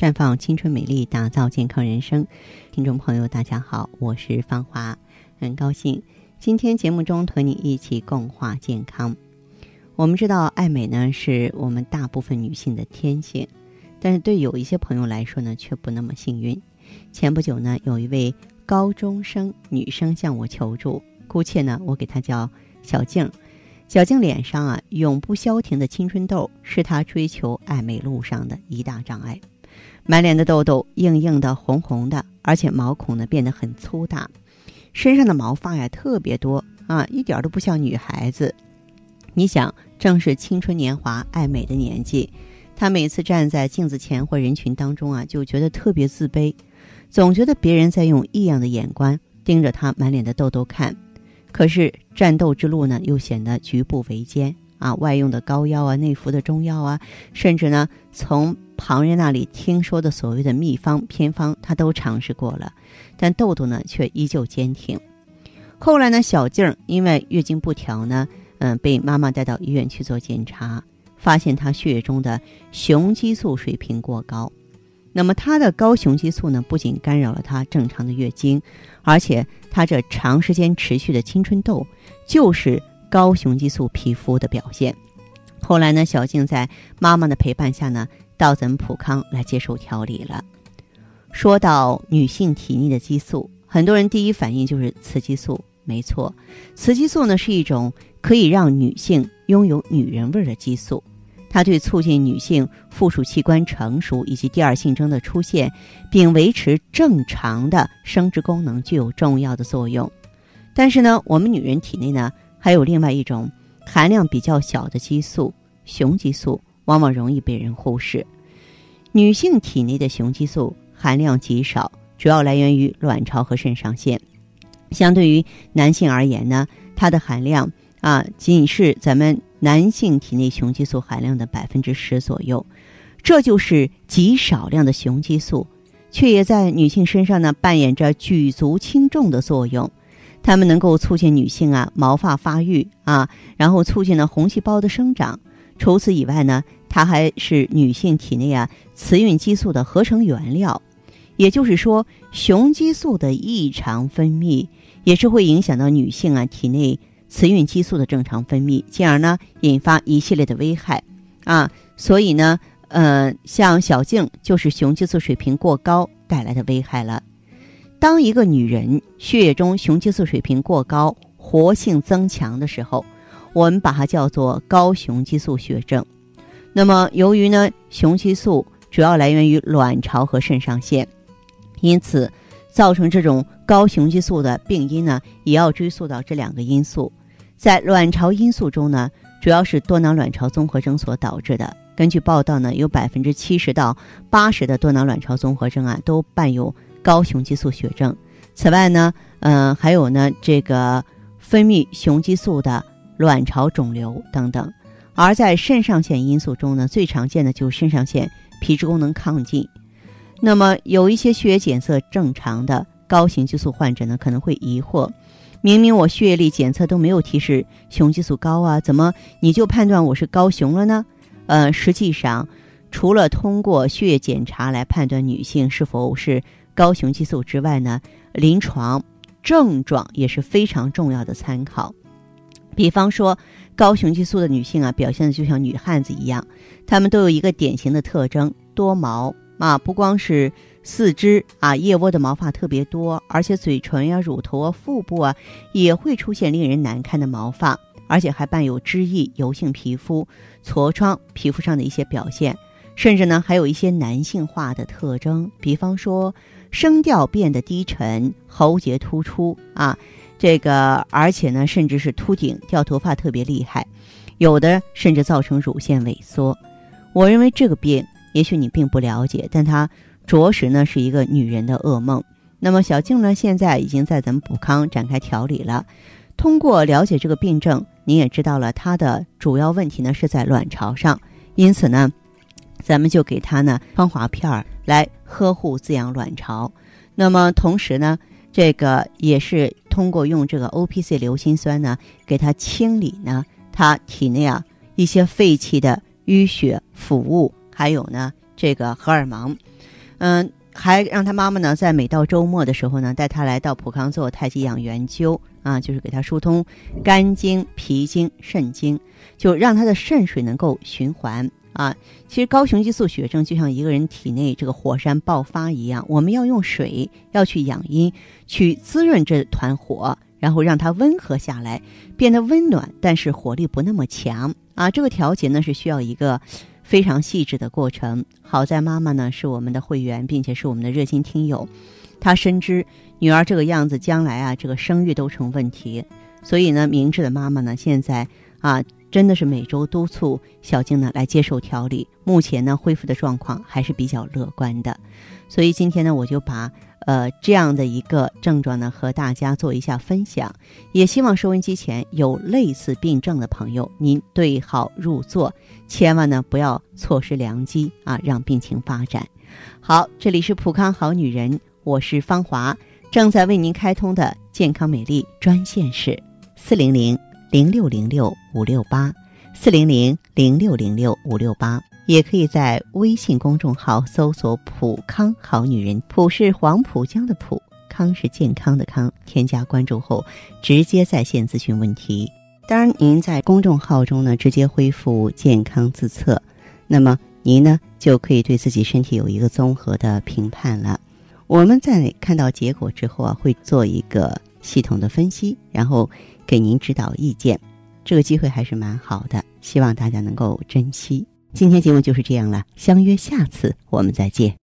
绽放青春美丽，打造健康人生。听众朋友，大家好，我是芳华，很高兴今天节目中和你一起共话健康。我们知道，爱美呢是我们大部分女性的天性，但是对有一些朋友来说呢，却不那么幸运。前不久呢，有一位高中生女生向我求助，姑且呢，我给她叫小静。小静脸上啊，永不消停的青春痘，是她追求爱美路上的一大障碍。满脸的痘痘，硬硬的、红红的，而且毛孔呢变得很粗大，身上的毛发呀特别多啊，一点都不像女孩子。你想，正是青春年华、爱美的年纪，她每次站在镜子前或人群当中啊，就觉得特别自卑，总觉得别人在用异样的眼光盯着她满脸的痘痘看。可是战斗之路呢，又显得举步维艰啊！外用的膏药啊，内服的中药啊，甚至呢，从旁人那里听说的所谓的秘方偏方，他都尝试过了，但痘痘呢，却依旧坚挺。后来呢，小静因为月经不调呢，嗯，被妈妈带到医院去做检查，发现她血液中的雄激素水平过高。那么她的高雄激素呢，不仅干扰了她正常的月经，而且她这长时间持续的青春痘，就是高雄激素皮肤的表现。后来呢，小静在妈妈的陪伴下呢，到咱们普康来接受调理了。说到女性体内的激素，很多人第一反应就是雌激素。没错，雌激素呢是一种可以让女性拥有女人味的激素。它对促进女性附属器官成熟以及第二性征的出现，并维持正常的生殖功能具有重要的作用。但是呢，我们女人体内呢还有另外一种含量比较小的激素——雄激素，往往容易被人忽视。女性体内的雄激素含量极少，主要来源于卵巢和肾上腺。相对于男性而言呢，它的含量啊仅是咱们。男性体内雄激素含量的百分之十左右，这就是极少量的雄激素，却也在女性身上呢扮演着举足轻重的作用。它们能够促进女性啊毛发发育啊，然后促进了红细胞的生长。除此以外呢，它还是女性体内啊雌孕激素的合成原料。也就是说，雄激素的异常分泌也是会影响到女性啊体内。雌孕激素的正常分泌，进而呢引发一系列的危害，啊，所以呢，呃，像小静就是雄激素水平过高带来的危害了。当一个女人血液中雄激素水平过高、活性增强的时候，我们把它叫做高雄激素血症。那么，由于呢雄激素主要来源于卵巢和肾上腺，因此造成这种高雄激素的病因呢，也要追溯到这两个因素。在卵巢因素中呢，主要是多囊卵巢综合征所导致的。根据报道呢，有百分之七十到八十的多囊卵巢综合征啊，都伴有高雄激素血症。此外呢，嗯，还有呢，这个分泌雄激素的卵巢肿瘤等等。而在肾上腺因素中呢，最常见的就是肾上腺皮质功能亢进。那么，有一些血液检测正常的高雄激素患者呢，可能会疑惑。明明我血液里检测都没有提示雄激素高啊，怎么你就判断我是高雄了呢？呃，实际上，除了通过血液检查来判断女性是否是高雄激素之外呢，临床症状也是非常重要的参考。比方说，高雄激素的女性啊，表现的就像女汉子一样，她们都有一个典型的特征：多毛啊，不光是。四肢啊，腋窝的毛发特别多，而且嘴唇呀、乳头啊、腹部啊也会出现令人难看的毛发，而且还伴有脂溢、油性皮肤、痤疮、皮肤上的一些表现，甚至呢还有一些男性化的特征，比方说声调变得低沉、喉结突出啊，这个而且呢甚至是秃顶、掉头发特别厉害，有的甚至造成乳腺萎缩。我认为这个病也许你并不了解，但它。着实呢是一个女人的噩梦。那么小静呢，现在已经在咱们普康展开调理了。通过了解这个病症，您也知道了她的主要问题呢是在卵巢上，因此呢，咱们就给她呢芳华片儿来呵护滋养卵巢。那么同时呢，这个也是通过用这个 O P C 硫辛酸呢，给她清理呢她体内啊一些废弃的淤血腐物，还有呢这个荷尔蒙。嗯，还让他妈妈呢，在每到周末的时候呢，带他来到普康做太极养元灸啊，就是给他疏通肝经、脾经、肾经，就让他的肾水能够循环啊。其实高雄激素血症就像一个人体内这个火山爆发一样，我们要用水要去养阴，去滋润这团火，然后让它温和下来，变得温暖，但是火力不那么强啊。这个调节呢是需要一个非常细致的过程。好在妈妈呢是我们的会员，并且是我们的热心听友，她深知女儿这个样子将来啊这个生育都成问题，所以呢明智的妈妈呢现在啊真的是每周督促小静呢来接受调理，目前呢恢复的状况还是比较乐观的，所以今天呢我就把呃这样的一个症状呢和大家做一下分享，也希望收音机前有类似病症的朋友您对号入座。千万呢不要错失良机啊，让病情发展。好，这里是普康好女人，我是芳华，正在为您开通的健康美丽专线是四零零零六零六五六八四零零零六零六五六八，也可以在微信公众号搜索“普康好女人”，普是黄浦江的浦，康是健康的康，添加关注后直接在线咨询问题。当然，您在公众号中呢直接恢复健康自测，那么您呢就可以对自己身体有一个综合的评判了。我们在看到结果之后啊，会做一个系统的分析，然后给您指导意见。这个机会还是蛮好的，希望大家能够珍惜。今天节目就是这样了，相约下次我们再见。